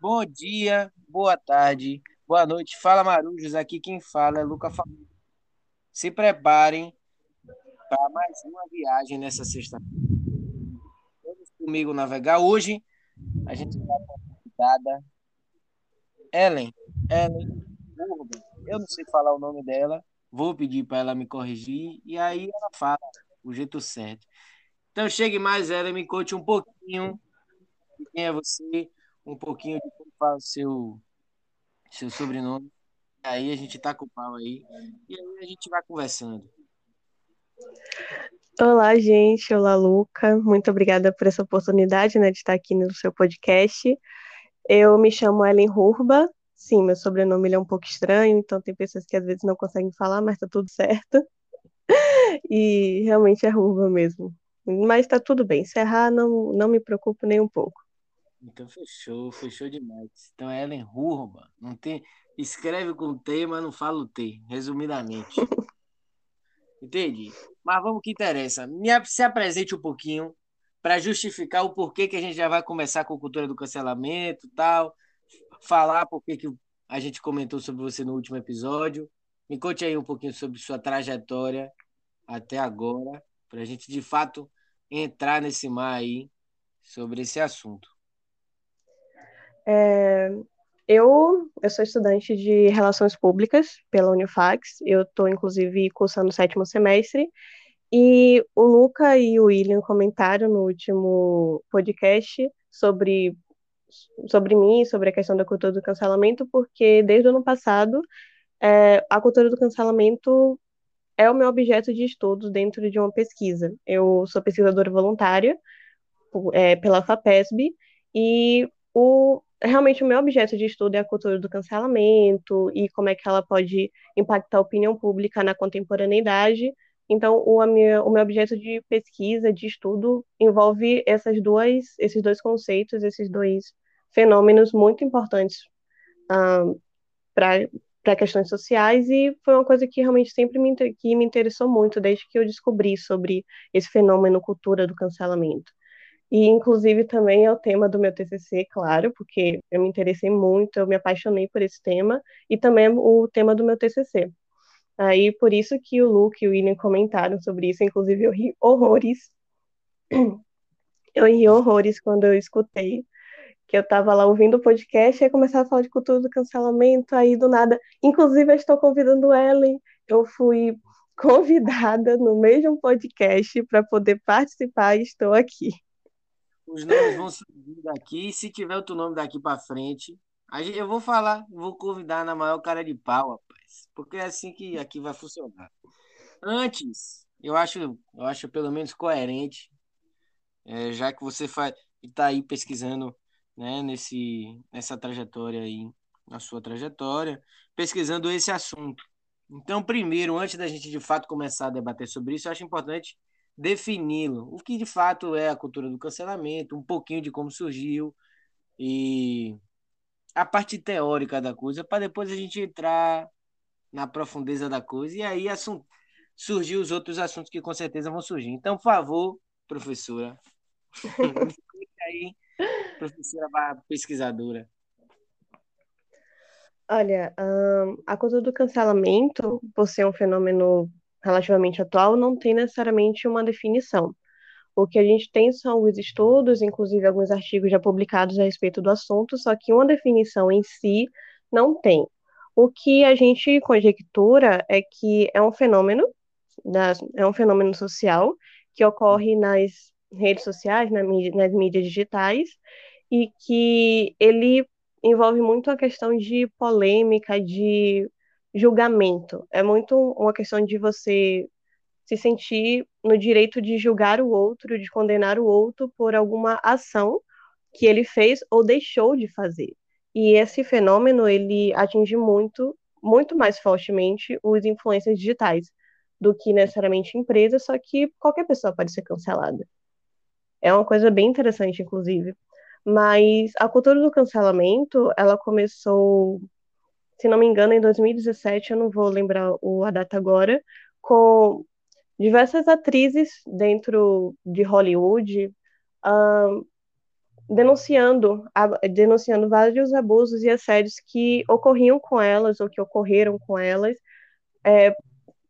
Bom dia, boa tarde, boa noite. Fala Marujos, aqui quem fala é Luca Família. Se preparem para mais uma viagem nessa sexta-feira. Vamos comigo navegar. Hoje a gente vai com a convidada Ellen. Ellen. Eu não sei falar o nome dela, vou pedir para ela me corrigir e aí ela fala o jeito certo. Então chegue mais, Ellen, me conte um pouquinho quem é você, um pouquinho de como fala o seu, seu sobrenome. Aí a gente tá com o pau aí. E aí a gente vai conversando. Olá, gente. Olá, Luca. Muito obrigada por essa oportunidade, né, de estar aqui no seu podcast. Eu me chamo Ellen Rurba. Sim, meu sobrenome é um pouco estranho, então tem pessoas que às vezes não conseguem falar, mas tá tudo certo. E realmente é Rurba mesmo. Mas tá tudo bem. Se errar, não, não me preocupo nem um pouco. Então fechou, fechou demais. Então Ellen Rurba. Não tem, escreve com T, mas não fala o T, resumidamente. Entendi. Mas vamos que interessa. Me, se apresente um pouquinho para justificar o porquê que a gente já vai começar com a cultura do cancelamento e tal. Falar porquê que a gente comentou sobre você no último episódio. Me conte aí um pouquinho sobre sua trajetória até agora, para a gente de fato entrar nesse mar aí sobre esse assunto. É, eu, eu sou estudante de Relações Públicas pela Unifax, eu estou, inclusive, cursando o sétimo semestre, e o Luca e o William comentaram no último podcast sobre, sobre mim, sobre a questão da cultura do cancelamento, porque desde o ano passado, é, a cultura do cancelamento é o meu objeto de estudo dentro de uma pesquisa. Eu sou pesquisadora voluntária é, pela FAPESB, e o, realmente o meu objeto de estudo é a cultura do cancelamento e como é que ela pode impactar a opinião pública na contemporaneidade. Então, o, minha, o meu objeto de pesquisa, de estudo, envolve essas duas, esses dois conceitos, esses dois fenômenos muito importantes um, para questões sociais e foi uma coisa que realmente sempre me, que me interessou muito desde que eu descobri sobre esse fenômeno cultura do cancelamento. E, inclusive, também é o tema do meu TCC, claro, porque eu me interessei muito, eu me apaixonei por esse tema, e também é o tema do meu TCC. Aí, por isso que o Luke e o William comentaram sobre isso, inclusive eu ri horrores. Eu ri horrores quando eu escutei que eu estava lá ouvindo o podcast e começava a falar de cultura do cancelamento, aí do nada. Inclusive, eu estou convidando Ellen. Eu fui convidada no mesmo podcast para poder participar e estou aqui. Os nomes vão surgir daqui. E se tiver outro nome daqui para frente, aí eu vou falar, vou convidar na maior cara de pau, rapaz. Porque é assim que aqui vai funcionar. Antes, eu acho, eu acho pelo menos coerente, é, já que você está aí pesquisando né, nesse, nessa trajetória aí, na sua trajetória, pesquisando esse assunto. Então, primeiro, antes da gente de fato começar a debater sobre isso, eu acho importante defini-lo. O que de fato é a cultura do cancelamento, um pouquinho de como surgiu e a parte teórica da coisa, para depois a gente entrar na profundeza da coisa e aí assunto, surgir os outros assuntos que com certeza vão surgir. Então, por favor, professora, aí, professora pesquisadora. Olha, a cultura do cancelamento, por ser um fenômeno relativamente atual não tem necessariamente uma definição. O que a gente tem são os estudos, inclusive alguns artigos já publicados a respeito do assunto, só que uma definição em si não tem. O que a gente conjectura é que é um fenômeno, é um fenômeno social que ocorre nas redes sociais, nas mídias digitais, e que ele envolve muito a questão de polêmica, de julgamento. É muito uma questão de você se sentir no direito de julgar o outro, de condenar o outro por alguma ação que ele fez ou deixou de fazer. E esse fenômeno ele atinge muito, muito mais fortemente os influências digitais do que necessariamente empresas, só que qualquer pessoa pode ser cancelada. É uma coisa bem interessante, inclusive. Mas a cultura do cancelamento, ela começou se não me engano, em 2017, eu não vou lembrar a data agora, com diversas atrizes dentro de Hollywood um, denunciando, denunciando vários abusos e assédios que ocorriam com elas ou que ocorreram com elas é,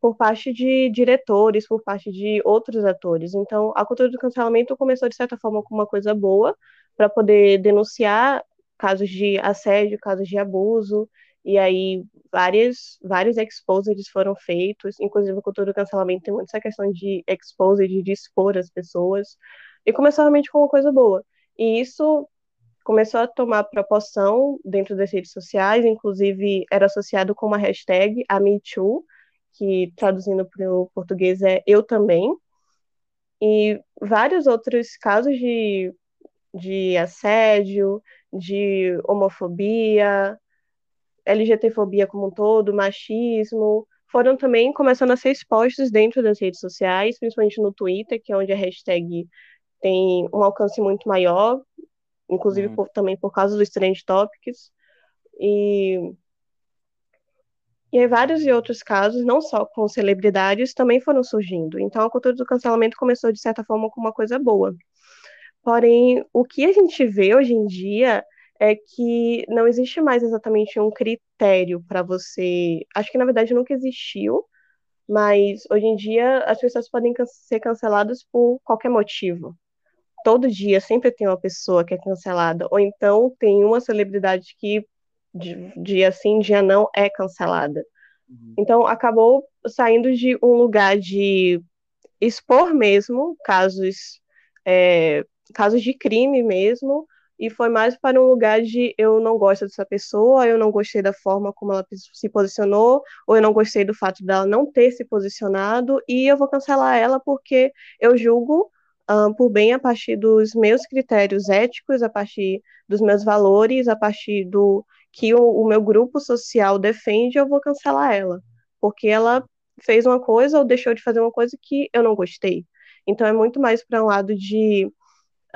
por parte de diretores, por parte de outros atores. Então, a cultura do cancelamento começou de certa forma com uma coisa boa para poder denunciar casos de assédio, casos de abuso, e aí várias, vários exposeds foram feitos, inclusive a cultura do cancelamento tem muito essa questão de exposed, de expor as pessoas, e começou realmente com uma coisa boa. E isso começou a tomar proporção dentro das redes sociais, inclusive era associado com uma hashtag, a MeToo, que traduzindo para o português é Eu Também, e vários outros casos de, de assédio, de homofobia, LGTfobia como um todo, machismo, foram também começando a ser expostos dentro das redes sociais, principalmente no Twitter, que é onde a hashtag tem um alcance muito maior, inclusive uhum. por, também por causa dos trend topics. E, e aí vários e outros casos, não só com celebridades, também foram surgindo. Então a cultura do cancelamento começou, de certa forma, com uma coisa boa. Porém, o que a gente vê hoje em dia é que não existe mais exatamente um critério para você. Acho que na verdade nunca existiu, mas hoje em dia as pessoas podem ser canceladas por qualquer motivo todo dia sempre tem uma pessoa que é cancelada, ou então tem uma celebridade que dia sim, dia não é cancelada. Uhum. Então acabou saindo de um lugar de expor mesmo casos, é, casos de crime mesmo, e foi mais para um lugar de eu não gosto dessa pessoa, eu não gostei da forma como ela se posicionou, ou eu não gostei do fato dela não ter se posicionado, e eu vou cancelar ela porque eu julgo um, por bem a partir dos meus critérios éticos, a partir dos meus valores, a partir do que o, o meu grupo social defende, eu vou cancelar ela, porque ela fez uma coisa ou deixou de fazer uma coisa que eu não gostei. Então é muito mais para um lado de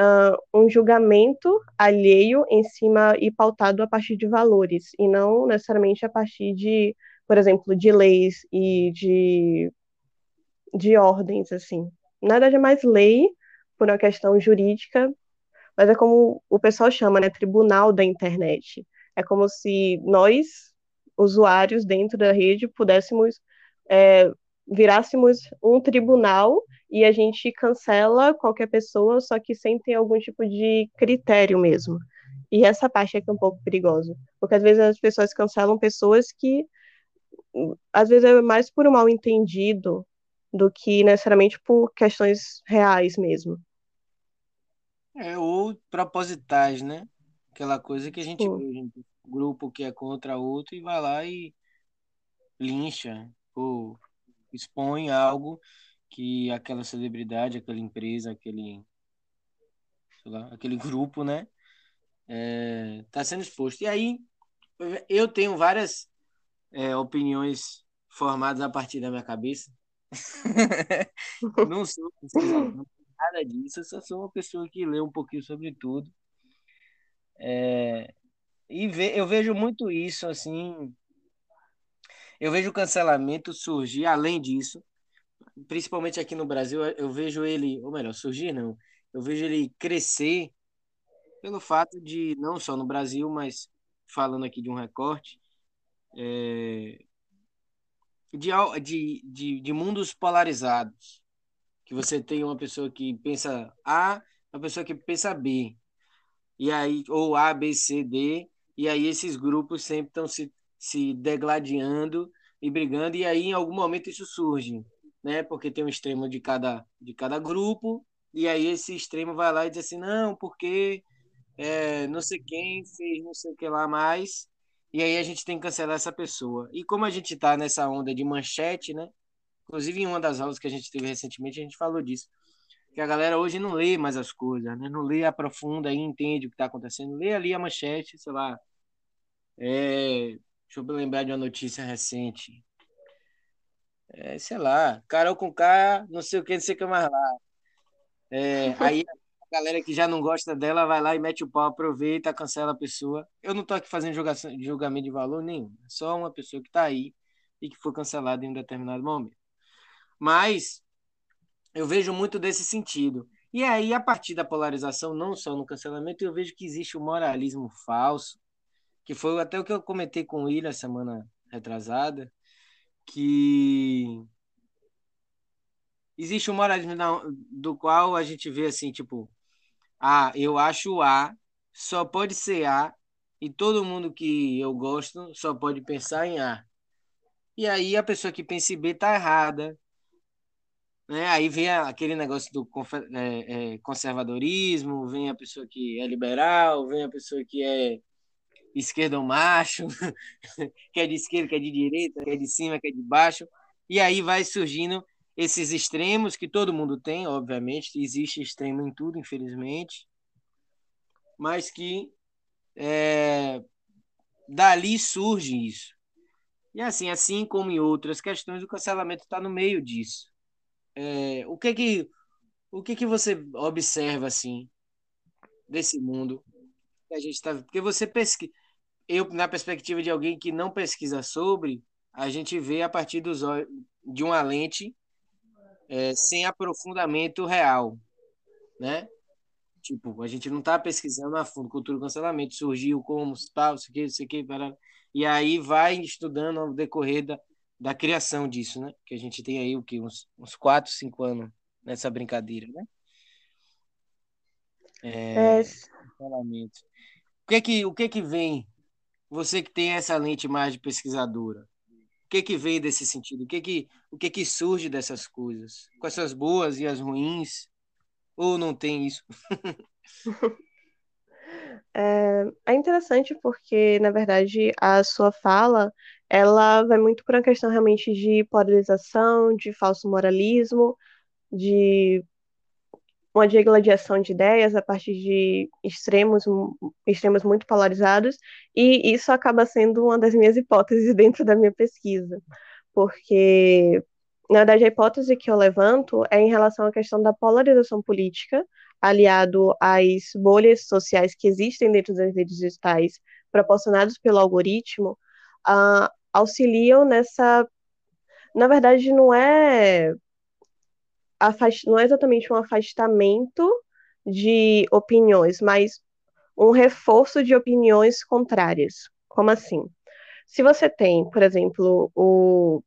uh, um julgamento alheio em cima e pautado a partir de valores, e não necessariamente a partir de, por exemplo, de leis e de, de ordens, assim. Na verdade, é mais lei por uma questão jurídica, mas é como o pessoal chama, né, tribunal da internet. É como se nós, usuários dentro da rede, pudéssemos é, virássemos um tribunal e a gente cancela qualquer pessoa, só que sem ter algum tipo de critério mesmo. E essa parte é que é um pouco perigosa, porque às vezes as pessoas cancelam pessoas que às vezes é mais por um mal entendido do que necessariamente por questões reais mesmo. É, ou propositais, né? Aquela coisa que a gente vê, gente, grupo que é contra outro e vai lá e lincha ou expõe algo que aquela celebridade, aquela empresa, aquele, lá, aquele grupo, né? É, tá sendo exposto. E aí, eu tenho várias é, opiniões formadas a partir da minha cabeça, não sou nada disso, eu só sou uma pessoa que lê um pouquinho sobre tudo. É, e ve, eu vejo muito isso, assim. Eu vejo o cancelamento surgir além disso, principalmente aqui no Brasil, eu vejo ele, ou melhor, surgir não, eu vejo ele crescer pelo fato de, não só no Brasil, mas falando aqui de um recorte, é, de, de, de, de mundos polarizados. Que você tem uma pessoa que pensa A, uma pessoa que pensa B. E aí, ou A, B, C, D. E aí esses grupos sempre estão se, se degladiando e brigando. E aí, em algum momento, isso surge. Né? Porque tem um extremo de cada, de cada grupo. E aí esse extremo vai lá e diz assim, não, porque é, não sei quem fez não sei o que lá mais e aí a gente tem que cancelar essa pessoa. E como a gente está nessa onda de manchete, né? Inclusive em uma das aulas que a gente teve recentemente, a gente falou disso. Que a galera hoje não lê mais as coisas, né? Não lê, aprofunda e entende o que está acontecendo. Lê ali a manchete, sei lá. É... Deixa eu lembrar de uma notícia recente. É, sei lá, Carol com K, não sei o que, não sei o que mais lá. É, aí galera que já não gosta dela vai lá e mete o pau, aproveita, cancela a pessoa. Eu não tô aqui fazendo julgamento de valor nenhum. É só uma pessoa que tá aí e que foi cancelada em um determinado momento. Mas eu vejo muito desse sentido. E aí, a partir da polarização, não só no cancelamento, eu vejo que existe o um moralismo falso, que foi até o que eu comentei com o William semana retrasada, que existe um moralismo do qual a gente vê assim, tipo, ah, eu acho A, só pode ser A, e todo mundo que eu gosto só pode pensar em A. E aí a pessoa que pensa em B tá errada. Né? Aí vem aquele negócio do é, é, conservadorismo, vem a pessoa que é liberal, vem a pessoa que é esquerdo macho, que é de esquerda, que é de direita, que é de cima, que é de baixo. E aí vai surgindo esses extremos que todo mundo tem, obviamente, existe extremo em tudo, infelizmente, mas que é, dali surge isso. E assim, assim como em outras questões, o cancelamento está no meio disso. É, o que que o que que você observa assim desse mundo que a gente está? Porque você pesquisa, eu na perspectiva de alguém que não pesquisa sobre, a gente vê a partir dos de uma lente é, sem aprofundamento real, né? Tipo, a gente não está pesquisando a fundo cultura do cancelamento, surgiu como, tal, isso aqui, isso aqui, e aí vai estudando ao decorrer da, da criação disso, né? Que a gente tem aí o que uns, uns 4, 5 anos nessa brincadeira, né? É, é... Cancelamento. O que que, o que que vem, você que tem essa lente mais de pesquisadora, o que que vem desse sentido? O que que, o que que surge dessas coisas? Quais são as boas e as ruins? Ou não tem isso? é, é interessante porque, na verdade, a sua fala ela vai muito para uma questão realmente de polarização, de falso moralismo, de uma digladiação de ideias a partir de extremos, extremos muito polarizados, e isso acaba sendo uma das minhas hipóteses dentro da minha pesquisa, porque, na verdade, a hipótese que eu levanto é em relação à questão da polarização política, aliado às bolhas sociais que existem dentro das redes digitais, proporcionadas pelo algoritmo, uh, auxiliam nessa. Na verdade, não é não é exatamente um afastamento de opiniões, mas um reforço de opiniões contrárias. Como assim? Se você tem, por exemplo, o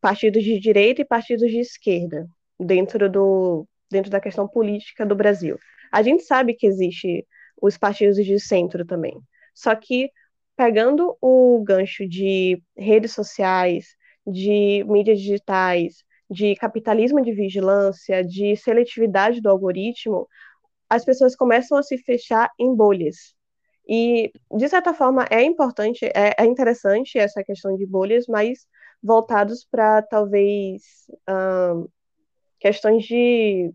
partidos de direita e partidos de esquerda dentro do dentro da questão política do Brasil. A gente sabe que existe os partidos de centro também. Só que pegando o gancho de redes sociais, de mídias digitais, de capitalismo de vigilância, de seletividade do algoritmo, as pessoas começam a se fechar em bolhas. E, de certa forma, é importante, é, é interessante essa questão de bolhas, mas voltados para talvez questões de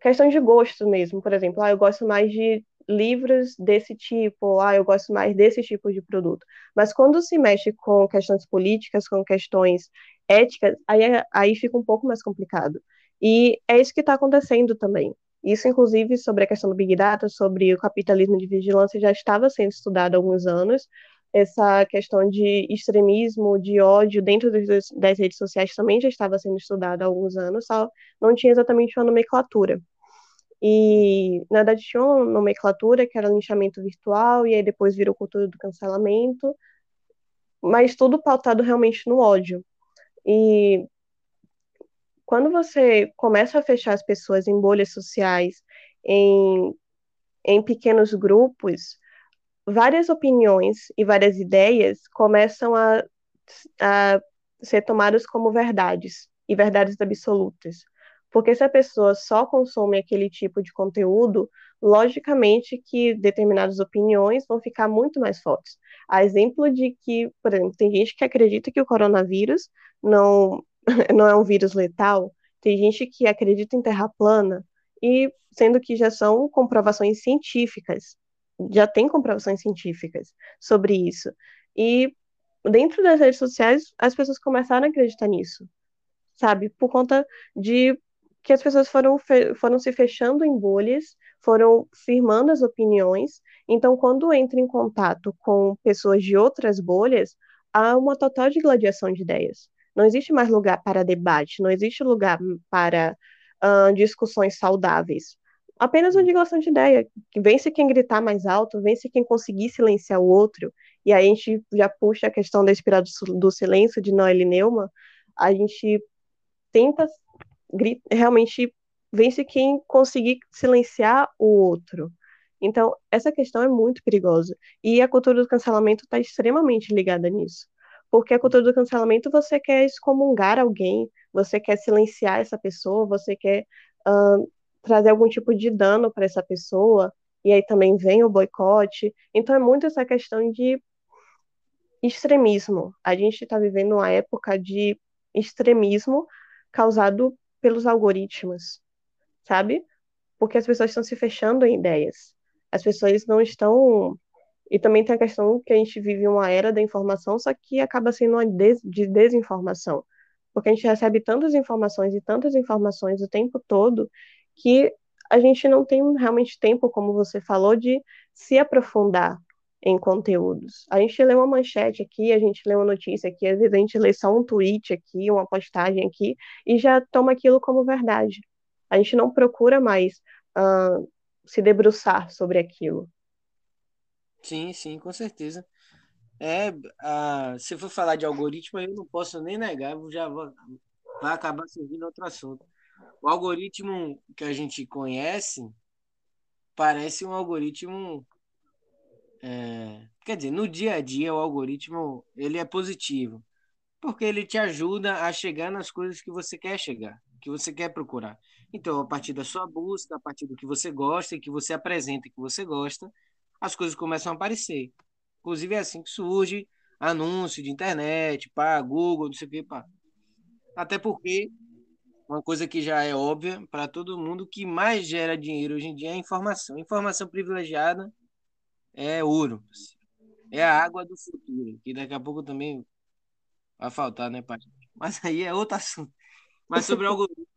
questões de gosto mesmo, por exemplo, ah, eu gosto mais de livros desse tipo, ah, eu gosto mais desse tipo de produto. Mas quando se mexe com questões políticas, com questões éticas, aí, é, aí fica um pouco mais complicado. E é isso que está acontecendo também. Isso, inclusive, sobre a questão do Big Data, sobre o capitalismo de vigilância, já estava sendo estudado há alguns anos. Essa questão de extremismo, de ódio dentro das, redes sociais também já estava sendo estudada há alguns anos, só não tinha exatamente uma nomenclatura. E, na verdade, tinha uma nomenclatura que era linchamento virtual, e aí depois virou cultura do cancelamento, mas tudo pautado realmente no ódio. E quando você começa a fechar as pessoas em bolhas sociais, em, em pequenos grupos, várias opiniões e várias ideias começam a, a ser tomadas como verdades, e verdades absolutas. Porque se a pessoa só consome aquele tipo de conteúdo, logicamente que determinadas opiniões vão ficar muito mais fortes. A exemplo de que, por exemplo, tem gente que acredita que o coronavírus não, não é um vírus letal, tem gente que acredita em terra plana, e sendo que já são comprovações científicas, já tem comprovações científicas sobre isso. E dentro das redes sociais, as pessoas começaram a acreditar nisso, sabe? Por conta de que as pessoas foram, foram se fechando em bolhas, foram firmando as opiniões. Então, quando entra em contato com pessoas de outras bolhas, há uma total gladiação de ideias. Não existe mais lugar para debate, não existe lugar para uh, discussões saudáveis. Apenas uma digressão de ideia. Vence quem gritar mais alto, vence quem conseguir silenciar o outro. E aí a gente já puxa a questão da espiral do silêncio de Noelle Neumann. A gente tenta realmente vence quem conseguir silenciar o outro. Então, essa questão é muito perigosa. E a cultura do cancelamento está extremamente ligada nisso. Porque a cultura do cancelamento você quer excomungar alguém, você quer silenciar essa pessoa, você quer uh, trazer algum tipo de dano para essa pessoa, e aí também vem o boicote. Então é muito essa questão de extremismo. A gente está vivendo uma época de extremismo causado pelos algoritmos, sabe? Porque as pessoas estão se fechando em ideias. As pessoas não estão. E também tem a questão que a gente vive uma era da informação, só que acaba sendo uma des... de desinformação. Porque a gente recebe tantas informações e tantas informações o tempo todo que a gente não tem realmente tempo, como você falou, de se aprofundar em conteúdos. A gente lê uma manchete aqui, a gente lê uma notícia aqui, às vezes a gente lê só um tweet aqui, uma postagem aqui, e já toma aquilo como verdade. A gente não procura mais uh, se debruçar sobre aquilo. Sim, sim, com certeza. É, uh, se for falar de algoritmo, eu não posso nem negar, já vou, vai acabar servindo outro assunto. O algoritmo que a gente conhece parece um algoritmo é, quer dizer, no dia a dia o algoritmo ele é positivo, porque ele te ajuda a chegar nas coisas que você quer chegar, que você quer procurar. Então, a partir da sua busca, a partir do que você gosta e que você apresenta e que você gosta, as coisas começam a aparecer. Inclusive é assim que surge anúncio de internet, pá, Google, não sei o que, pá. Até porque uma coisa que já é óbvia para todo mundo que mais gera dinheiro hoje em dia é a informação. Informação privilegiada é ouro. É a água do futuro, que daqui a pouco também vai faltar, né, pai? Mas aí é outro assunto. Mas sobre algoritmo.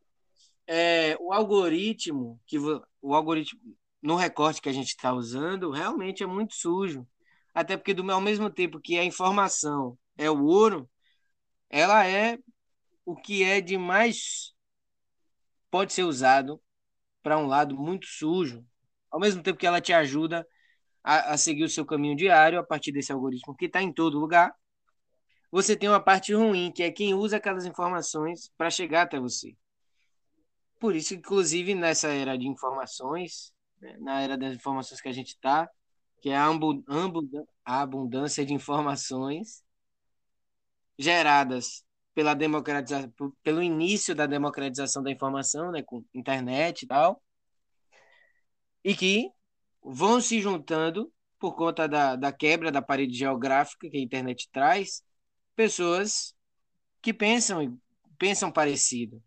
É, o algoritmo, que o algoritmo, no recorte que a gente está usando, realmente é muito sujo. Até porque, do, ao mesmo tempo que a informação é o ouro, ela é o que é de mais pode ser usado para um lado muito sujo, ao mesmo tempo que ela te ajuda a, a seguir o seu caminho diário a partir desse algoritmo que está em todo lugar. Você tem uma parte ruim, que é quem usa aquelas informações para chegar até você. Por isso, inclusive, nessa era de informações, né, na era das informações que a gente está, que é a, a abundância de informações geradas pela democratização, pelo início da democratização da informação, né, com internet e tal, e que vão se juntando por conta da, da quebra da parede geográfica que a internet traz, pessoas que pensam pensam parecido.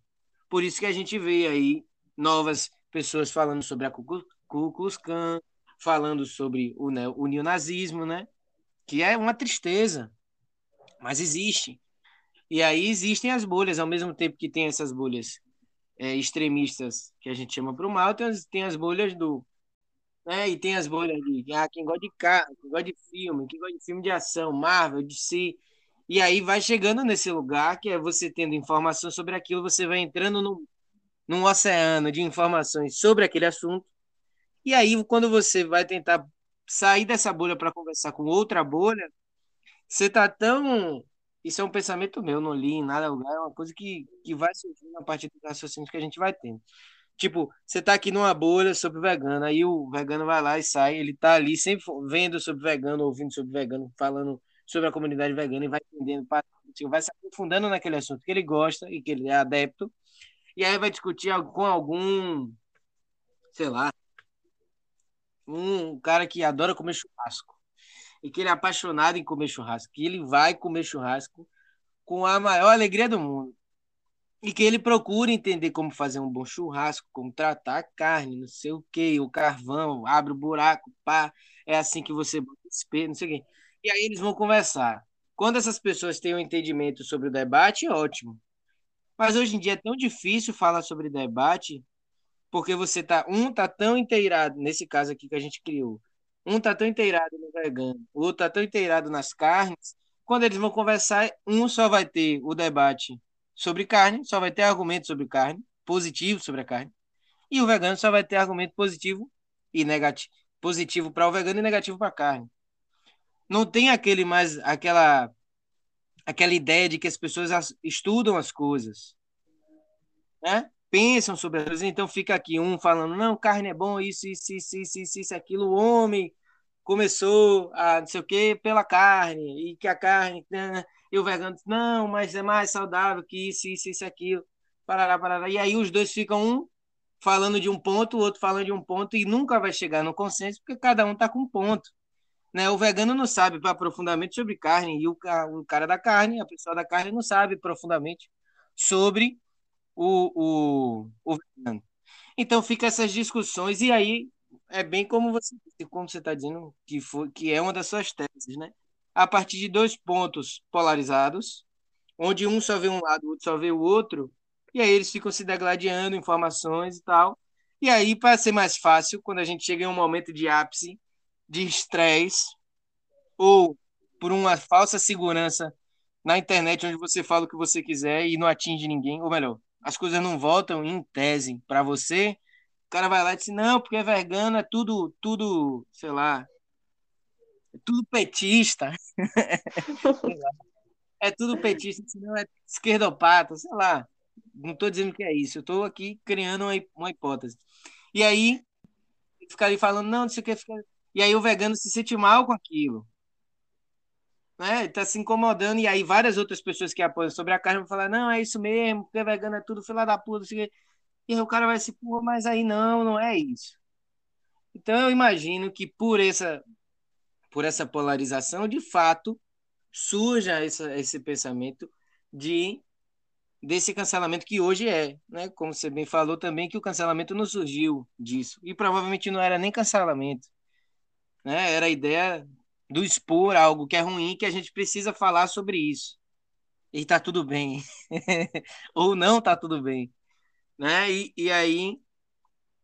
Por isso que a gente vê aí novas pessoas falando sobre a Ku Klux Klan, falando sobre o, né, o neonazismo, né? Que é uma tristeza, mas existe. E aí existem as bolhas, ao mesmo tempo que tem essas bolhas é, extremistas que a gente chama para o mal, tem as, tem as bolhas do né? E tem as bolhas de ah, quem gosta de carro, quem gosta de filme, quem gosta de filme de ação, Marvel, DC. E aí vai chegando nesse lugar que é você tendo informação sobre aquilo, você vai entrando no, num oceano de informações sobre aquele assunto. E aí, quando você vai tentar sair dessa bolha para conversar com outra bolha, você tá tão. Isso é um pensamento meu, não li em nada lugar, é uma coisa que, que vai surgindo a partir dos raciocínios que a gente vai tendo. Tipo, você tá aqui numa bolha sobre vegano, aí o vegano vai lá e sai, ele tá ali sempre vendo sobre vegano, ouvindo sobre vegano, falando sobre a comunidade vegana e vai entendendo, tipo, vai se aprofundando naquele assunto que ele gosta e que ele é adepto, e aí vai discutir com algum, sei lá, um cara que adora comer churrasco e que ele é apaixonado em comer churrasco, que ele vai comer churrasco com a maior alegria do mundo e que ele procure entender como fazer um bom churrasco, como tratar a carne, não sei o que, o carvão, abre o buraco, pá, é assim que você bota espelho, não sei o quê. E aí eles vão conversar. Quando essas pessoas têm um entendimento sobre o debate, ótimo. Mas hoje em dia é tão difícil falar sobre debate, porque você tá, um tá tão inteirado, nesse caso aqui que a gente criou, um tá tão inteirado no vegano, o outro tá tão inteirado nas carnes, quando eles vão conversar, um só vai ter o debate sobre carne, só vai ter argumento sobre carne, positivo sobre a carne. E o vegano só vai ter argumento positivo e negativo. Positivo para o vegano e negativo para a carne. Não tem aquele mais aquela aquela ideia de que as pessoas estudam as coisas, né? Pensam sobre as coisas, então fica aqui um falando, não, carne é bom, isso, isso, isso, isso, isso, isso aquilo, o homem começou a não sei o que pela carne, e que a carne, né? e o vegano, não, mas é mais saudável que isso, isso, isso, aquilo, parará, parará. E aí os dois ficam um falando de um ponto, o outro falando de um ponto, e nunca vai chegar no consenso, porque cada um está com um ponto. Né? O vegano não sabe profundamente sobre carne, e o, o cara da carne, a pessoa da carne, não sabe profundamente sobre o, o, o vegano. Então fica essas discussões, e aí é bem como você como você está dizendo, que, foi, que é uma das suas teses, né? A partir de dois pontos polarizados, onde um só vê um lado, o outro só vê o outro, e aí eles ficam se degladiando informações e tal. E aí, para ser mais fácil, quando a gente chega em um momento de ápice, de estresse, ou por uma falsa segurança na internet, onde você fala o que você quiser e não atinge ninguém, ou melhor, as coisas não voltam em tese para você, o cara vai lá e diz, não, porque é vegano, é tudo, tudo, sei lá, é tudo petista. é tudo petista, senão é esquerdopata, sei lá. Não estou dizendo que é isso, eu estou aqui criando uma, hipótese. E aí, ficar ali falando, não, não sei o que, fica... e aí o vegano se sente mal com aquilo. Né? Está se incomodando, e aí várias outras pessoas que apoiam sobre a carne vão falar, não, é isso mesmo, porque vegano é tudo fila da puta, o e aí o cara vai se, pô, mas aí não, não é isso. Então eu imagino que por essa, por essa polarização, de fato, surja essa, esse pensamento de desse cancelamento que hoje é, né? Como você bem falou também que o cancelamento não surgiu disso e provavelmente não era nem cancelamento, né? Era a ideia do expor algo que é ruim que a gente precisa falar sobre isso e tá tudo bem ou não tá tudo bem, né? E, e aí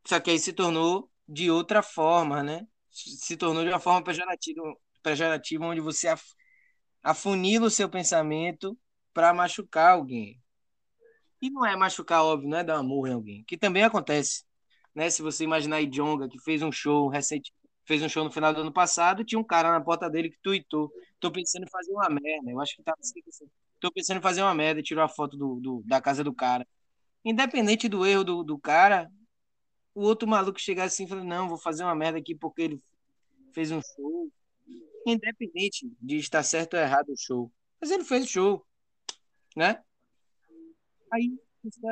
só que aí se tornou de outra forma, né? Se tornou de uma forma pejorativa, pejorativa onde você afunila o seu pensamento para machucar alguém. E não é machucar, óbvio, não é dar murra em alguém, que também acontece. Né? Se você imaginar a Jonga, que fez um show recente, fez um show no final do ano passado, tinha um cara na porta dele que tweetou: tô pensando em fazer uma merda. Eu acho que tava assim, tô pensando em fazer uma merda e tirou a foto do, do, da casa do cara. Independente do erro do, do cara, o outro maluco chegar assim e falar: não, vou fazer uma merda aqui porque ele fez um show. Independente de estar certo ou errado o show. Mas ele fez o show, né? Aí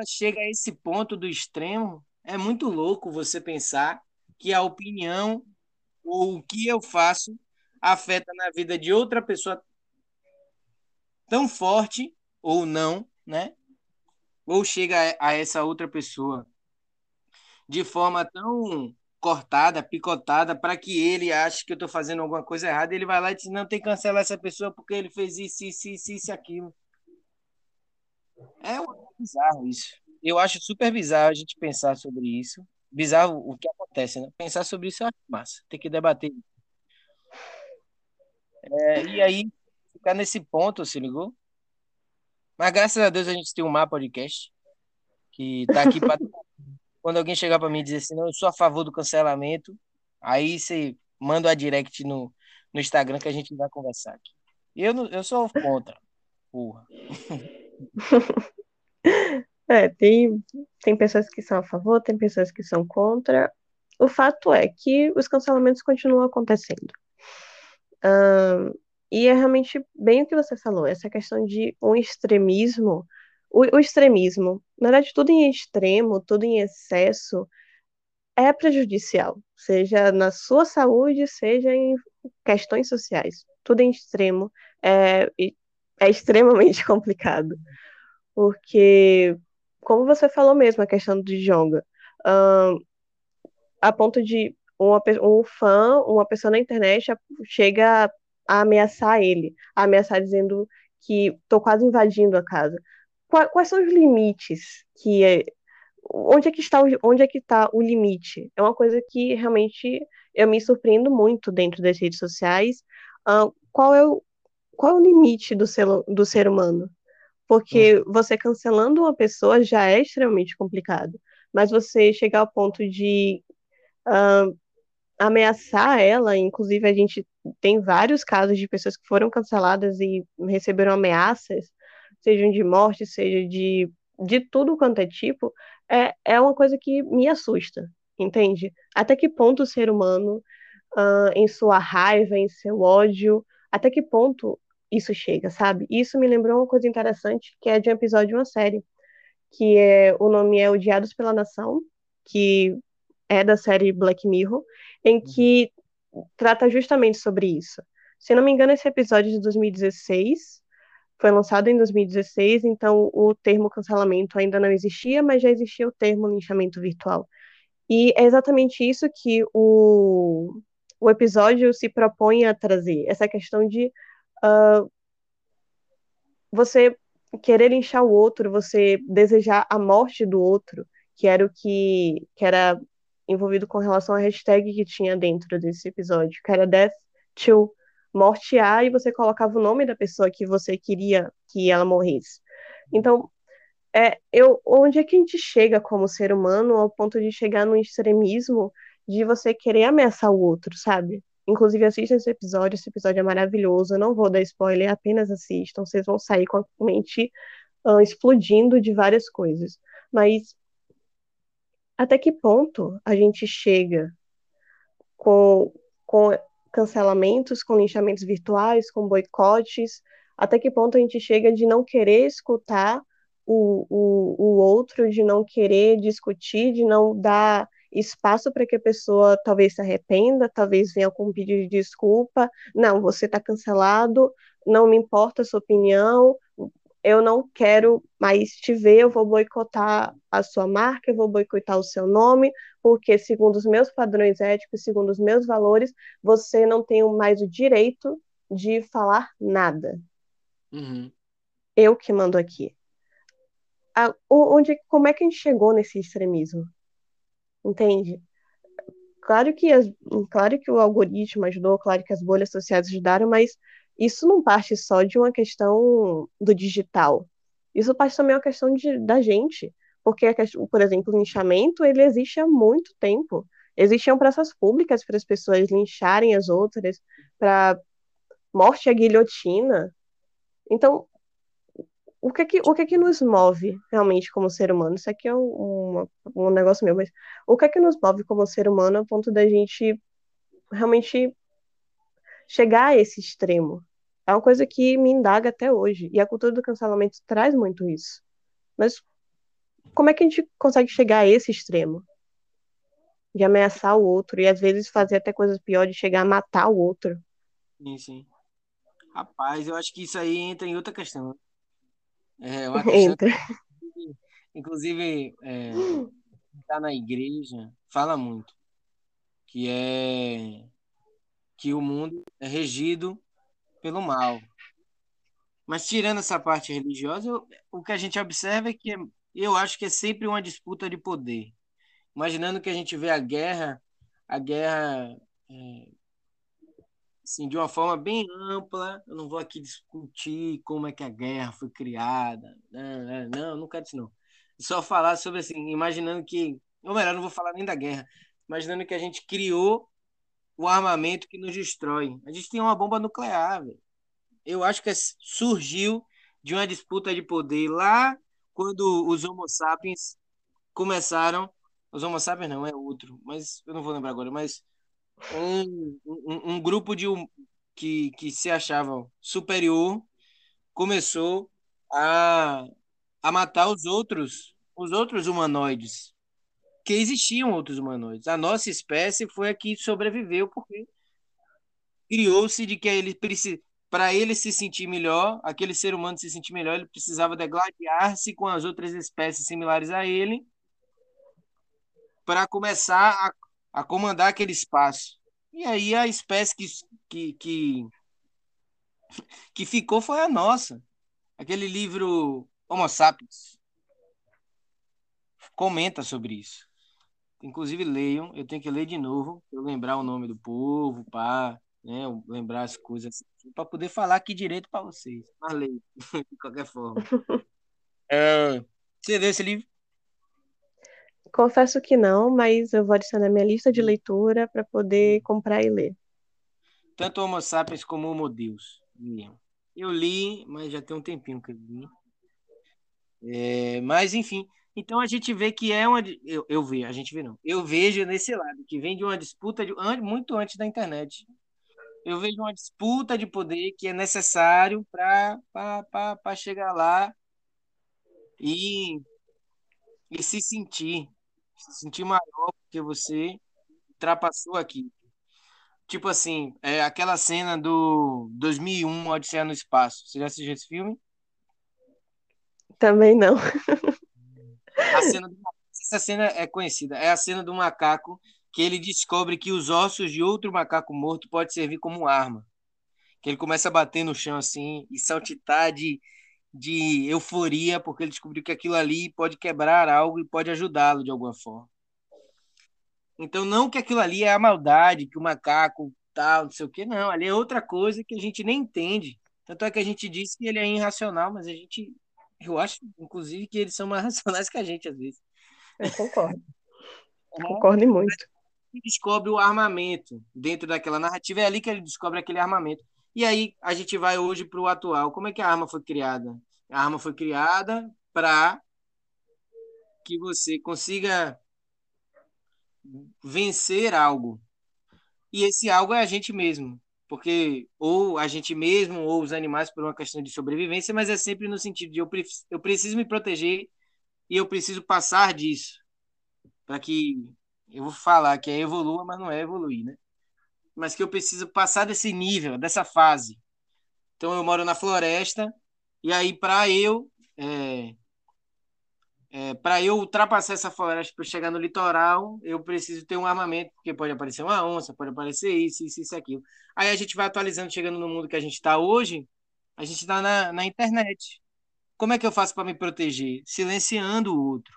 chega a esse ponto do extremo, é muito louco você pensar que a opinião ou o que eu faço afeta na vida de outra pessoa tão forte ou não, né? Ou chega a essa outra pessoa de forma tão cortada, picotada, para que ele ache que eu estou fazendo alguma coisa errada, ele vai lá e diz, não, tem que cancelar essa pessoa porque ele fez isso, isso, isso, isso aquilo. É bizarro isso. Eu acho super bizarro a gente pensar sobre isso. Bizarro o que acontece, né? Pensar sobre isso é massa. Tem que debater. É, e aí, ficar nesse ponto, se ligou? Mas graças a Deus a gente tem um mapa podcast que tá aqui para quando alguém chegar para mim e dizer assim, não, eu sou a favor do cancelamento, aí você manda a direct no, no Instagram que a gente vai conversar aqui. Eu, eu sou contra, porra. É, tem, tem pessoas que são a favor, tem pessoas que são contra. O fato é que os cancelamentos continuam acontecendo. Um, e é realmente bem o que você falou, essa questão de um extremismo. O, o extremismo, na verdade, tudo em extremo, tudo em excesso, é prejudicial, seja na sua saúde, seja em questões sociais. Tudo em extremo é, é extremamente complicado porque, como você falou mesmo, a questão do Jonga, um, a ponto de uma, um fã, uma pessoa na internet chega a ameaçar ele, a ameaçar dizendo que estou quase invadindo a casa. Quais, quais são os limites que é, onde é que está o, onde é que está o limite? É uma coisa que realmente eu me surpreendo muito dentro das redes sociais. Uh, qual é o qual é o limite do ser, do ser humano? Porque você cancelando uma pessoa já é extremamente complicado. Mas você chegar ao ponto de uh, ameaçar ela, inclusive a gente tem vários casos de pessoas que foram canceladas e receberam ameaças, sejam de morte, seja de, de tudo quanto é tipo, é, é uma coisa que me assusta, entende? Até que ponto o ser humano, uh, em sua raiva, em seu ódio, até que ponto isso chega, sabe? Isso me lembrou uma coisa interessante, que é de um episódio de uma série, que é o nome é Odiados pela Nação, que é da série Black Mirror, em uhum. que trata justamente sobre isso. Se não me engano, esse episódio de 2016 foi lançado em 2016, então o termo cancelamento ainda não existia, mas já existia o termo linchamento virtual. E é exatamente isso que o, o episódio se propõe a trazer, essa questão de uh, você querer linchar o outro, você desejar a morte do outro, que era o que, que era envolvido com relação à hashtag que tinha dentro desse episódio, que era Death to Morte A, e você colocava o nome da pessoa que você queria que ela morresse. Então, é, eu, onde é que a gente chega como ser humano ao ponto de chegar no extremismo de você querer ameaçar o outro, sabe? Inclusive, assistam esse episódio, esse episódio é maravilhoso. Eu não vou dar spoiler, apenas assistam. Vocês vão sair com a mente uh, explodindo de várias coisas. Mas até que ponto a gente chega com, com cancelamentos, com linchamentos virtuais, com boicotes? Até que ponto a gente chega de não querer escutar o, o, o outro, de não querer discutir, de não dar espaço para que a pessoa talvez se arrependa, talvez venha com um pedido de desculpa. Não, você está cancelado, não me importa a sua opinião, eu não quero mais te ver, eu vou boicotar a sua marca, eu vou boicotar o seu nome, porque segundo os meus padrões éticos, segundo os meus valores, você não tem mais o direito de falar nada. Uhum. Eu que mando aqui. A, onde, como é que a gente chegou nesse extremismo? Entende? Claro que, as, claro que o algoritmo ajudou, claro que as bolhas sociais ajudaram, mas isso não parte só de uma questão do digital. Isso parte também uma questão de, da gente. Porque, por exemplo, o linchamento, ele existe há muito tempo. Existiam praças públicas para as pessoas lincharem as outras, para morte à guilhotina. Então, o que é que, o que, é que nos move realmente como ser humano? Isso aqui é um, um, um negócio meu, mas o que é que nos move como ser humano a ponto da gente realmente chegar a esse extremo. É uma coisa que me indaga até hoje. E a cultura do cancelamento traz muito isso. Mas como é que a gente consegue chegar a esse extremo? De ameaçar o outro e às vezes fazer até coisas piores, de chegar a matar o outro. Sim, sim. Rapaz, eu acho que isso aí entra em outra questão. É uma entra. Que, inclusive, é, tá na igreja, fala muito. Que é que o mundo é regido pelo mal. Mas tirando essa parte religiosa, eu, o que a gente observa é que é, eu acho que é sempre uma disputa de poder. Imaginando que a gente vê a guerra, a guerra é, assim, de uma forma bem ampla. Eu não vou aqui discutir como é que a guerra foi criada. Não, não, não quero isso não. Só falar sobre assim, imaginando que, ou melhor, não vou falar nem da guerra, imaginando que a gente criou o armamento que nos destrói. A gente tem uma bomba nuclear, velho. Eu acho que surgiu de uma disputa de poder lá quando os Homo sapiens começaram. Os Homo sapiens não, é outro, mas eu não vou lembrar agora. Mas um, um, um grupo de que, que se achava superior começou a, a matar os outros, os outros humanoides que existiam outros humanoides. A nossa espécie foi a que sobreviveu porque criou-se de que ele para ele se sentir melhor, aquele ser humano se sentir melhor, ele precisava degladiar-se com as outras espécies similares a ele para começar a, comandar aquele espaço. E aí a espécie que, que, que, que ficou foi a nossa. Aquele livro Homo Sapiens comenta sobre isso. Inclusive leiam, eu tenho que ler de novo, para lembrar o nome do povo, pá. né? Lembrar as coisas para poder falar aqui direito para vocês. Marley, de qualquer forma. É, você leu esse livro? Confesso que não, mas eu vou adicionar minha lista de leitura para poder comprar e ler. Tanto Homo Sapiens como Homo Deus. Eu li, mas já tem um tempinho que eu li. É, mas, enfim, então a gente vê que é uma. Eu, eu vejo, a gente vê não. Eu vejo nesse lado, que vem de uma disputa de, muito antes da internet. Eu vejo uma disputa de poder que é necessário para chegar lá e, e se sentir se sentir maior porque você ultrapassou aqui. Tipo assim, é aquela cena do 2001, Odisseia no Espaço. Você já assistiu esse filme? Também não. A cena do... Essa cena é conhecida. É a cena do macaco que ele descobre que os ossos de outro macaco morto pode servir como arma. Que ele começa a bater no chão assim e saltitar de, de euforia porque ele descobriu que aquilo ali pode quebrar algo e pode ajudá-lo de alguma forma. Então, não que aquilo ali é a maldade, que o macaco tal, não sei o que, não. Ali é outra coisa que a gente nem entende. Tanto é que a gente diz que ele é irracional, mas a gente, eu acho, inclusive, que eles são mais racionais que a gente, às vezes. Eu concordo. É. Concordo muito. Ele descobre o armamento dentro daquela narrativa, é ali que ele descobre aquele armamento. E aí a gente vai hoje para o atual. Como é que a arma foi criada? A arma foi criada para que você consiga vencer algo. E esse algo é a gente mesmo. Porque ou a gente mesmo, ou os animais por uma questão de sobrevivência, mas é sempre no sentido de eu, eu preciso me proteger e eu preciso passar disso. Para que eu vou falar que é evolua, mas não é evoluir, né? Mas que eu preciso passar desse nível, dessa fase. Então eu moro na floresta e aí para eu é, é, para eu ultrapassar essa floresta para chegar no litoral, eu preciso ter um armamento, porque pode aparecer uma onça, pode aparecer isso, isso, isso, aquilo. Aí a gente vai atualizando, chegando no mundo que a gente está hoje, a gente está na, na internet. Como é que eu faço para me proteger? Silenciando o outro.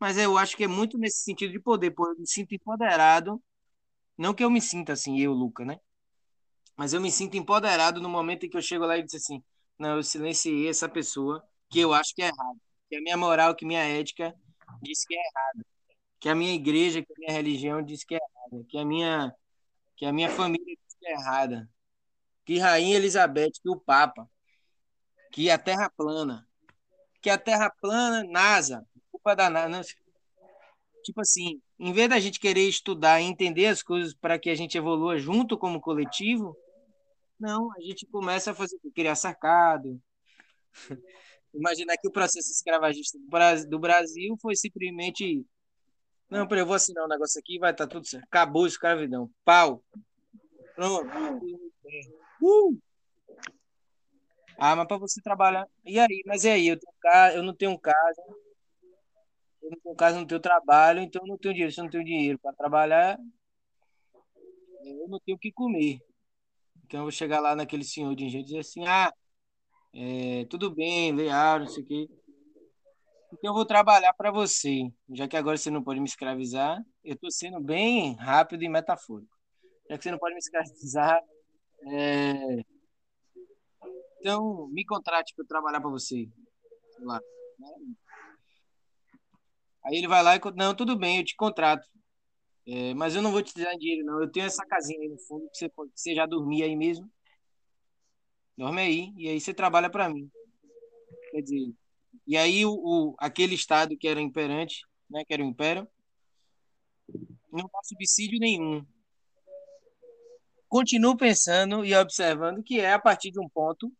Mas eu acho que é muito nesse sentido de poder, porque eu me sinto empoderado não que eu me sinta assim, eu, Luca, né? Mas eu me sinto empoderado no momento em que eu chego lá e disse assim: não, eu silenciei essa pessoa que eu acho que é errado. Que a minha moral, que minha ética diz que é errado. Que a minha igreja, que a minha religião diz que é errada. Que a minha, que a minha família diz que é errada. Que Rainha Elizabeth, que o Papa. Que a Terra plana. Que a Terra plana, NASA. Culpa da NASA. Tipo assim, em vez da gente querer estudar e entender as coisas para que a gente evolua junto como coletivo, não, a gente começa a fazer criar sacado. Imaginar que o processo escravagista do Brasil foi simplesmente não, peraí, eu vou assinar um negócio aqui, vai estar tá tudo certo. Acabou a escravidão. Pau. Pronto. Uh! Ah, mas para você trabalhar. E aí? Mas e aí? Eu, tenho, eu não tenho casa, eu no caso não tenho trabalho, então eu não tenho dinheiro. Se eu não tenho dinheiro para trabalhar, eu não tenho o que comer. Então eu vou chegar lá naquele senhor de engenho e dizer assim, ah, é, tudo bem, leal, não sei o quê. Então eu vou trabalhar para você. Já que agora você não pode me escravizar, eu estou sendo bem rápido e metafórico. Já que você não pode me escravizar, é... então me contrate para trabalhar para você. Lá. Né? Aí ele vai lá e não, tudo bem, eu te contrato. É, mas eu não vou te dar dinheiro, não. Eu tenho essa casinha aí no fundo que você, pode, você já dormia aí mesmo. Dorme aí, e aí você trabalha para mim. Quer dizer, e aí o, o, aquele estado que era imperante, né, que era o império, não dá subsídio nenhum. Continuo pensando e observando que é a partir de um ponto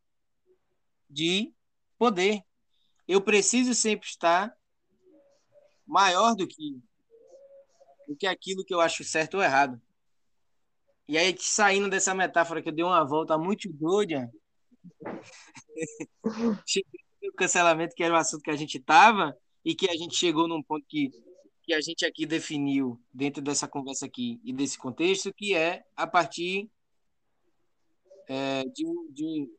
de poder. Eu preciso sempre estar maior do que do que aquilo que eu acho certo ou errado. E aí, saindo dessa metáfora que eu dei uma volta muito doida, o cancelamento, que era o assunto que a gente estava, e que a gente chegou num ponto que, que a gente aqui definiu dentro dessa conversa aqui e desse contexto, que é a partir é, de, de,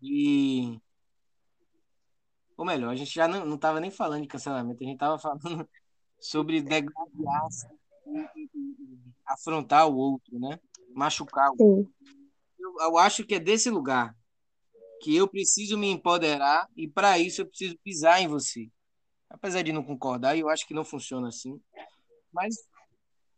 de ou melhor, a gente já não estava nem falando de cancelamento, a gente estava falando sobre degradar e, afrontar o outro, né? machucar. Sim. Eu, eu acho que é desse lugar que eu preciso me empoderar e para isso eu preciso pisar em você. Apesar de não concordar, eu acho que não funciona assim. Mas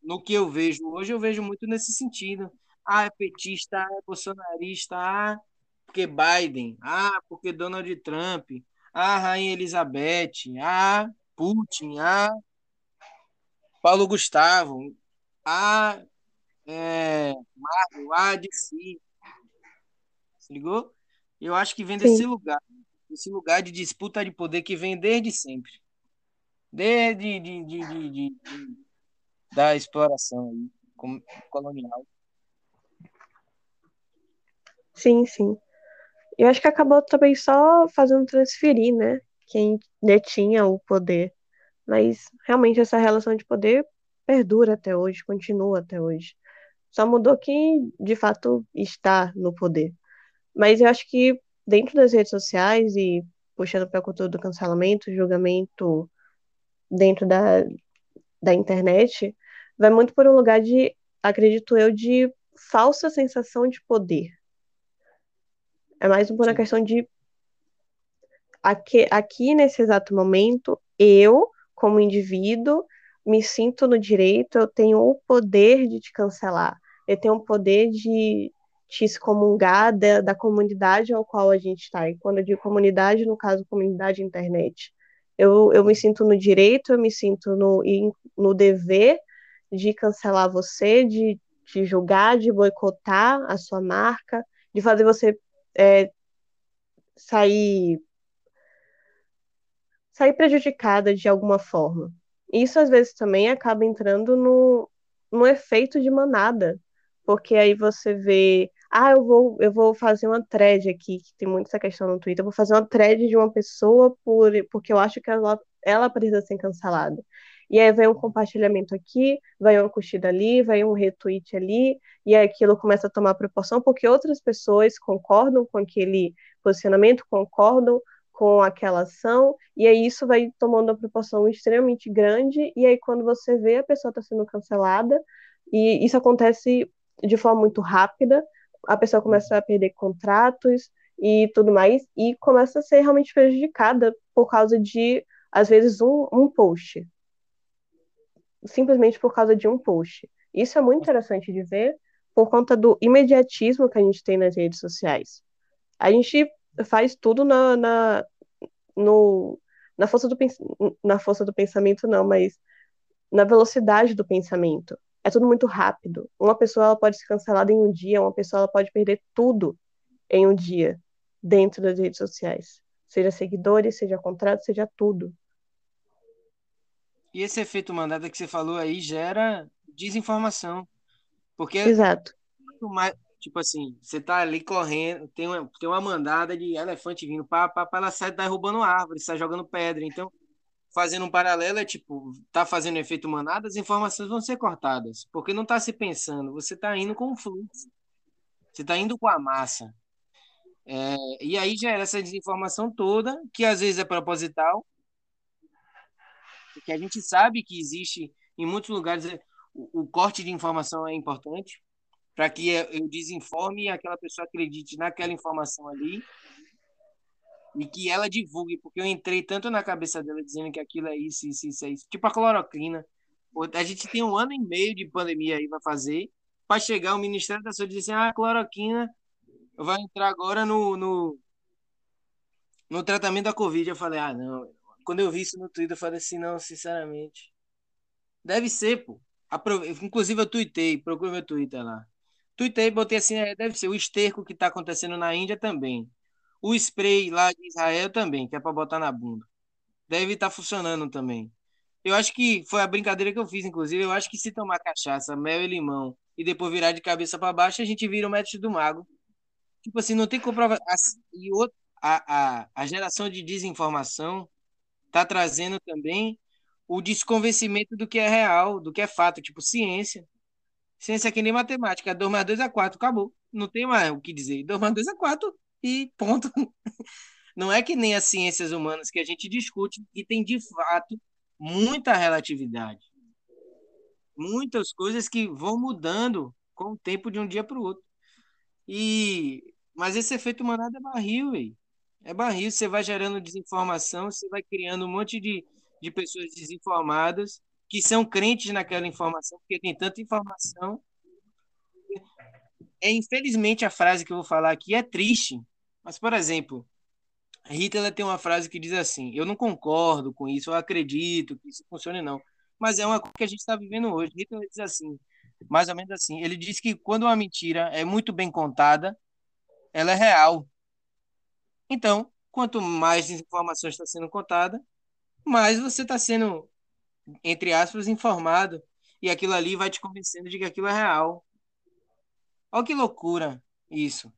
no que eu vejo hoje, eu vejo muito nesse sentido. Ah, é petista, ah, é bolsonarista, ah, porque Biden, ah, porque Donald Trump, ah, Rainha Elizabeth, ah, Putin, ah, Paulo Gustavo, ah, é, Marvel, ah, DC. Se ligou? Eu acho que vem desse Sim. lugar, desse lugar de disputa de poder que vem desde sempre. Desde de, de, de, de da exploração aí, colonial. Sim, sim. Eu acho que acabou também só fazendo transferir, né? Quem detinha o poder. Mas realmente essa relação de poder perdura até hoje, continua até hoje. Só mudou quem de fato está no poder. Mas eu acho que dentro das redes sociais e puxando para a cultura do cancelamento, julgamento dentro da, da internet, vai muito por um lugar de, acredito eu, de falsa sensação de poder. É mais uma questão de aqui, aqui nesse exato momento, eu, como indivíduo, me sinto no direito, eu tenho o poder de te cancelar, eu tenho o poder de te excomungar da, da comunidade ao qual a gente está. E quando eu digo comunidade, no caso, comunidade internet. Eu, eu me sinto no direito, eu me sinto no, no dever de cancelar você, de te julgar, de boicotar a sua marca, de fazer você é, sair sair prejudicada de alguma forma. Isso às vezes também acaba entrando no, no efeito de manada, porque aí você vê, ah, eu vou, eu vou fazer uma thread aqui, que tem muito essa questão no Twitter, eu vou fazer uma thread de uma pessoa por, porque eu acho que ela, ela precisa ser cancelada. E aí vem um compartilhamento aqui, vai uma curtida ali, vai um retweet ali, e aí aquilo começa a tomar proporção porque outras pessoas concordam com aquele posicionamento, concordam com aquela ação, e aí isso vai tomando uma proporção extremamente grande, e aí quando você vê a pessoa está sendo cancelada, e isso acontece de forma muito rápida, a pessoa começa a perder contratos e tudo mais, e começa a ser realmente prejudicada por causa de, às vezes, um, um post simplesmente por causa de um post. Isso é muito interessante de ver por conta do imediatismo que a gente tem nas redes sociais. A gente faz tudo na, na, no, na, força, do, na força do pensamento, não, mas na velocidade do pensamento. É tudo muito rápido. Uma pessoa ela pode ser cancelada em um dia, uma pessoa ela pode perder tudo em um dia dentro das redes sociais. Seja seguidores, seja contrato, seja tudo. E esse efeito mandada que você falou aí gera desinformação. Porque Exato. Mais, tipo assim, você tá ali correndo, tem uma, tem uma mandada de elefante vindo, pá, pá, pá, ela sai derrubando árvore, sai jogando pedra. Então, fazendo um paralelo, é tipo, tá fazendo efeito manada, as informações vão ser cortadas. Porque não tá se pensando, você tá indo com o fluxo. Você tá indo com a massa. É, e aí gera essa desinformação toda, que às vezes é proposital, que a gente sabe que existe em muitos lugares é, o, o corte de informação é importante para que eu desinforme e aquela pessoa acredite naquela informação ali e que ela divulgue, porque eu entrei tanto na cabeça dela dizendo que aquilo é isso, isso, isso, é isso. Tipo a cloroquina. A gente tem um ano e meio de pandemia aí para fazer, para chegar o Ministério da Saúde e dizer assim, ah, a cloroquina vai entrar agora no, no, no tratamento da Covid. Eu falei, ah, não, quando eu vi isso no Twitter, eu falei assim, não, sinceramente. Deve ser, pô. Inclusive eu tuitei, procure meu Twitter lá. Tuitei, botei assim, é, deve ser o esterco que está acontecendo na Índia também. O spray lá de Israel também, que é para botar na bunda. Deve estar tá funcionando também. Eu acho que foi a brincadeira que eu fiz, inclusive. Eu acho que se tomar cachaça, mel e limão e depois virar de cabeça para baixo, a gente vira o método do mago. Tipo assim, não tem comprovação. E outro, a, a, a geração de desinformação está trazendo também o desconvencimento do que é real, do que é fato, tipo ciência. Ciência é que nem matemática, 2 mais 2 é 4, acabou. Não tem mais o que dizer. 2 mais 2 é 4 e ponto. Não é que nem as ciências humanas que a gente discute e tem de fato muita relatividade. Muitas coisas que vão mudando com o tempo de um dia para o outro. E mas esse efeito manada é barril, velho. É barril, você vai gerando desinformação, você vai criando um monte de, de pessoas desinformadas que são crentes naquela informação, porque tem tanta informação. É infelizmente a frase que eu vou falar aqui é triste, mas por exemplo, Hitler tem uma frase que diz assim: Eu não concordo com isso, eu acredito que isso funcione, não. Mas é uma coisa que a gente está vivendo hoje. Hitler diz assim, mais ou menos assim: ele diz que quando uma mentira é muito bem contada, ela é real. Então, quanto mais informação está sendo contada, mais você está sendo, entre aspas, informado. E aquilo ali vai te convencendo de que aquilo é real. Olha que loucura isso.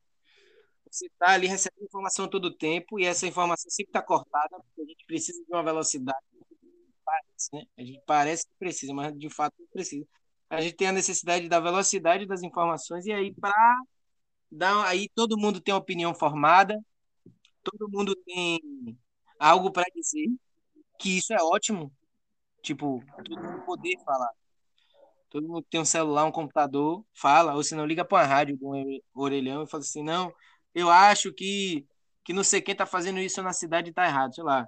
Você está ali recebendo informação todo o tempo e essa informação sempre está cortada, porque a gente precisa de uma velocidade. Parece, né? A gente parece que precisa, mas de fato não precisa. A gente tem a necessidade da velocidade das informações e aí para dar aí todo mundo tem uma opinião formada, todo mundo tem algo para dizer, que isso é ótimo. Tipo, todo mundo poder falar. Todo mundo tem um celular, um computador, fala, ou se não liga para uma rádio com um orelhão e fala assim: "Não, eu acho que, que não sei quem tá fazendo isso na cidade tá errado, sei lá.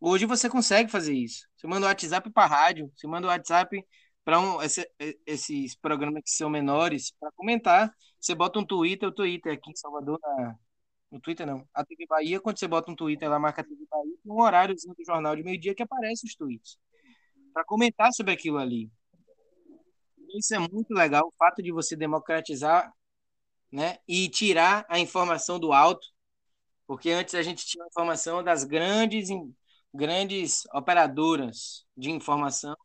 Hoje você consegue fazer isso. Você manda o WhatsApp para rádio, você manda o WhatsApp para um, esse, esses programas que são menores para comentar. Você bota um Twitter, o Twitter aqui em Salvador, na, no Twitter não, a TV Bahia, quando você bota um Twitter, ela marca a TV Bahia, tem um horáriozinho do jornal de meio-dia que aparece os tweets para comentar sobre aquilo ali. Isso é muito legal, o fato de você democratizar né? E tirar a informação do alto, porque antes a gente tinha a informação das grandes grandes operadoras de informação,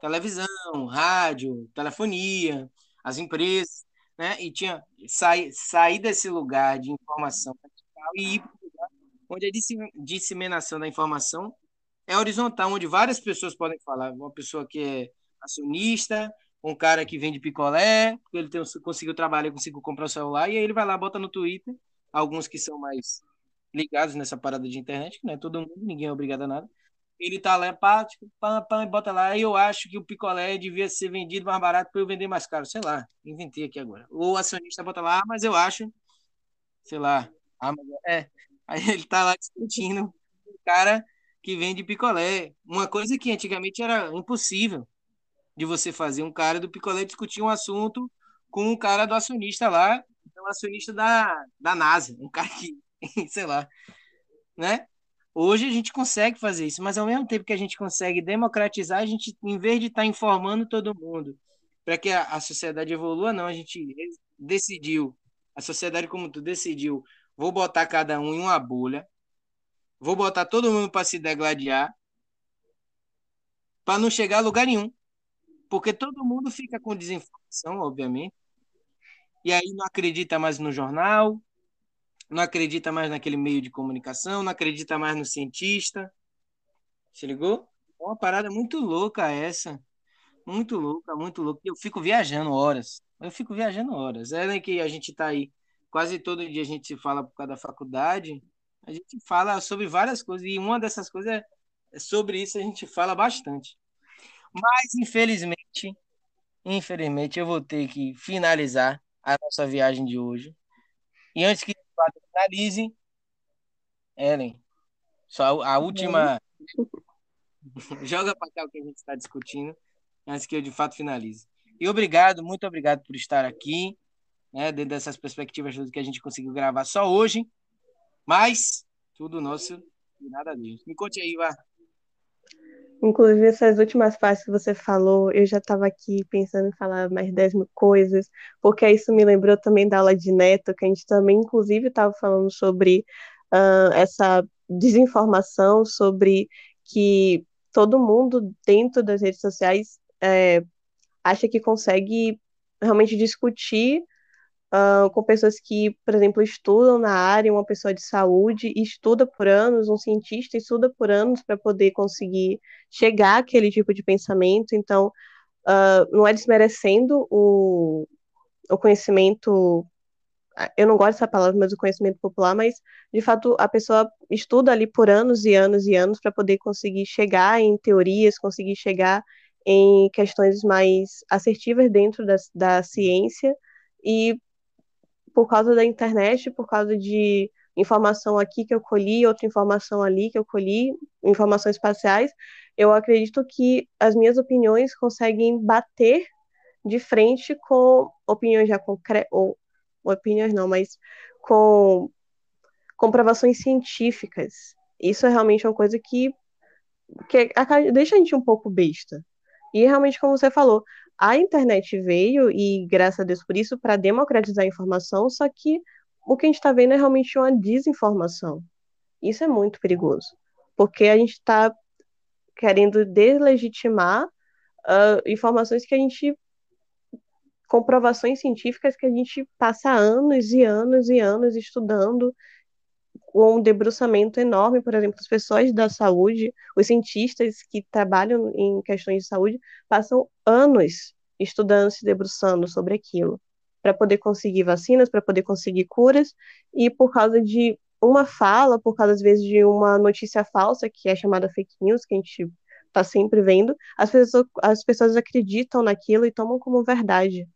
televisão, rádio, telefonia, as empresas, né? E tinha sair sair desse lugar de informação e ir para lugar onde a disseminação da informação é horizontal, onde várias pessoas podem falar. Uma pessoa que é acionista, um cara que vende picolé, ele tem, conseguiu trabalhar, conseguiu comprar o celular, e aí ele vai lá, bota no Twitter, alguns que são mais ligados nessa parada de internet, que não é todo mundo, ninguém é obrigado a nada. Ele tá lá, pá, tipo, pá, pá, bota lá, e eu acho que o picolé devia ser vendido mais barato para eu vender mais caro, sei lá, inventei aqui agora. Ou o acionista bota lá, mas eu acho, sei lá, ah, é. Aí ele tá lá discutindo o cara que vende picolé, uma coisa que antigamente era impossível de você fazer um cara do picolé discutir um assunto com um cara do acionista lá, um acionista da, da NASA, um cara que, sei lá, né? Hoje a gente consegue fazer isso, mas ao mesmo tempo que a gente consegue democratizar, a gente, em vez de estar tá informando todo mundo para que a, a sociedade evolua, não, a gente decidiu, a sociedade como tu decidiu, vou botar cada um em uma bolha, vou botar todo mundo para se degladiar, para não chegar a lugar nenhum porque todo mundo fica com desinformação, obviamente, e aí não acredita mais no jornal, não acredita mais naquele meio de comunicação, não acredita mais no cientista. Se ligou? É uma parada muito louca essa. Muito louca, muito louca. Eu fico viajando horas. Eu fico viajando horas. É né, que a gente está aí, quase todo dia a gente se fala por causa da faculdade. A gente fala sobre várias coisas, e uma dessas coisas é, é sobre isso a gente fala bastante. Mas, infelizmente, infelizmente, eu vou ter que finalizar a nossa viagem de hoje. E antes que finalize, Ellen, só a última. Joga para cá o que a gente está discutindo, antes que eu de fato finalize. E obrigado, muito obrigado por estar aqui, né, dentro dessas perspectivas que a gente conseguiu gravar só hoje. Mas tudo nosso e nada deles. Me conte aí, Vá. Inclusive, essas últimas partes que você falou, eu já estava aqui pensando em falar mais 10 mil coisas, porque isso me lembrou também da aula de neto, que a gente também, inclusive, estava falando sobre uh, essa desinformação, sobre que todo mundo dentro das redes sociais é, acha que consegue realmente discutir uh, com pessoas que, por exemplo, estudam na área, uma pessoa de saúde estuda por anos, um cientista estuda por anos para poder conseguir chegar àquele tipo de pensamento. Então, uh, não é desmerecendo o, o conhecimento eu não gosto dessa palavra, mas o conhecimento popular, mas de fato a pessoa estuda ali por anos e anos e anos para poder conseguir chegar em teorias, conseguir chegar em questões mais assertivas dentro da, da ciência e por causa da internet, por causa de informação aqui que eu colhi, outra informação ali que eu colhi, informações espaciais, eu acredito que as minhas opiniões conseguem bater de frente com opiniões já concretas, ou opiniões não, mas com comprovações científicas. Isso é realmente uma coisa que, que deixa a gente um pouco besta. E realmente, como você falou, a internet veio, e graças a Deus por isso, para democratizar a informação, só que o que a gente está vendo é realmente uma desinformação. Isso é muito perigoso, porque a gente está querendo deslegitimar uh, informações que a gente comprovações científicas que a gente passa anos e anos e anos estudando um debruçamento enorme, por exemplo, as pessoas da saúde, os cientistas que trabalham em questões de saúde, passam anos estudando, se debruçando sobre aquilo, para poder conseguir vacinas, para poder conseguir curas, e por causa de uma fala, por causa, às vezes, de uma notícia falsa, que é chamada fake news, que a gente está sempre vendo, as pessoas, as pessoas acreditam naquilo e tomam como verdade.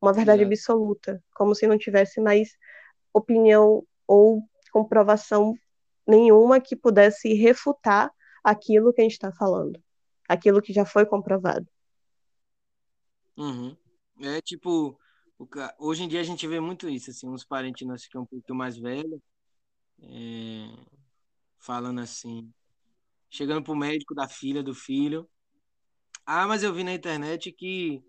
Uma verdade Exato. absoluta, como se não tivesse mais opinião ou comprovação nenhuma que pudesse refutar aquilo que a gente está falando, aquilo que já foi comprovado. Uhum. É tipo, hoje em dia a gente vê muito isso, assim, uns parentes nossos que é um pouco mais velhos, é, falando assim, chegando pro médico da filha, do filho, ah, mas eu vi na internet que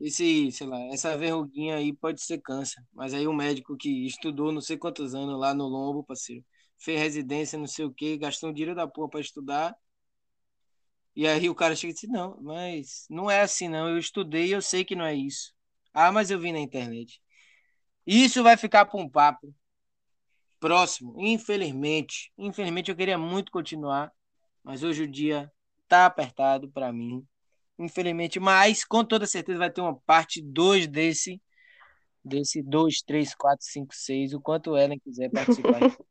esse, sei lá, essa verruguinha aí pode ser câncer. Mas aí o médico que estudou não sei quantos anos lá no lombo, parceiro, fez residência, não sei o quê, gastou um dinheiro da porra para estudar. E aí o cara chega e diz, não, mas não é assim não, eu estudei eu sei que não é isso. Ah, mas eu vi na internet. Isso vai ficar para um papo próximo, infelizmente. Infelizmente eu queria muito continuar, mas hoje o dia tá apertado para mim infelizmente, mas com toda certeza vai ter uma parte 2 desse desse 2, 3, 4, 5, 6, o quanto Ellen quiser participar.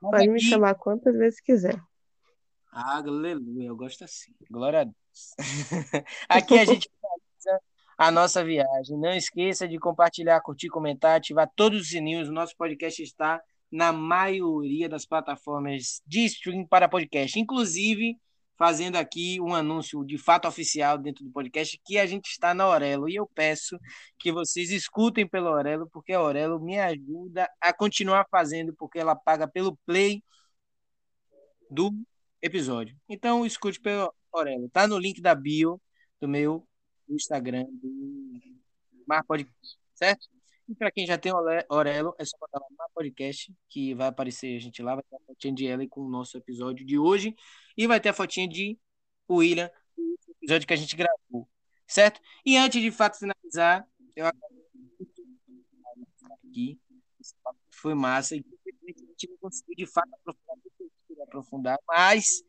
Pode me chamar quantas vezes quiser. Aleluia, eu gosto assim. Glória a Deus. aqui a gente finaliza a nossa viagem. Não esqueça de compartilhar, curtir, comentar, ativar todos os sininhos. O nosso podcast está na maioria das plataformas de stream para podcast, inclusive fazendo aqui um anúncio de fato oficial dentro do podcast que a gente está na Orelo e eu peço que vocês escutem pelo Orelo porque a Orelo me ajuda a continuar fazendo porque ela paga pelo play do episódio. Então escute pelo Orelo. Tá no link da bio do meu Instagram do Mar Podcast, certo? E para quem já tem Orelo, é só botar lá no podcast que vai aparecer a gente lá, vai ter a fotinha de Ellen com o nosso episódio de hoje. E vai ter a fotinha de William, o episódio que a gente gravou, certo? E antes de fato finalizar, eu aqui. Foi massa. E a gente não conseguiu de fato aprofundar aprofundar, mas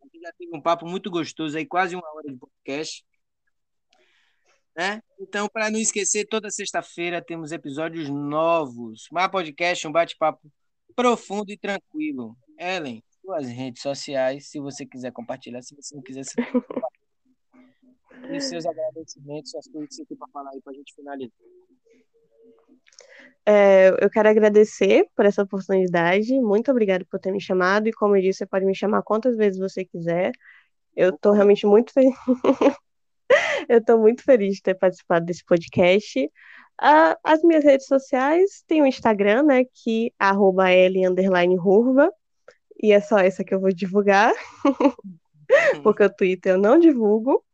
a gente já teve um papo muito gostoso aí, quase uma hora de podcast. Né? Então, para não esquecer, toda sexta-feira temos episódios novos. Mar Podcast, um bate-papo profundo e tranquilo. Ellen, suas redes sociais, se você quiser compartilhar, se você não quiser, se... e seus agradecimentos, as coisas que você tem para falar aí para a gente finalizar. É, eu quero agradecer por essa oportunidade. Muito obrigada por ter me chamado. E como eu disse, você pode me chamar quantas vezes você quiser. Eu estou realmente muito feliz. eu estou muito feliz de ter participado desse podcast. Uh, as minhas redes sociais tem o Instagram, né? Que arroba L underline e é só essa que eu vou divulgar, porque o Twitter eu não divulgo,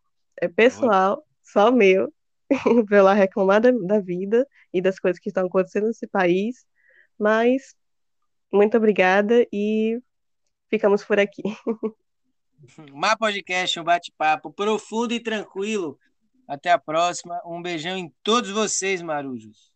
é pessoal, só meu, pra eu lá reclamar da, da vida e das coisas que estão acontecendo nesse país. Mas muito obrigada e ficamos por aqui. Mar Podcast, um bate-papo profundo e tranquilo. Até a próxima. Um beijão em todos vocês, marujos.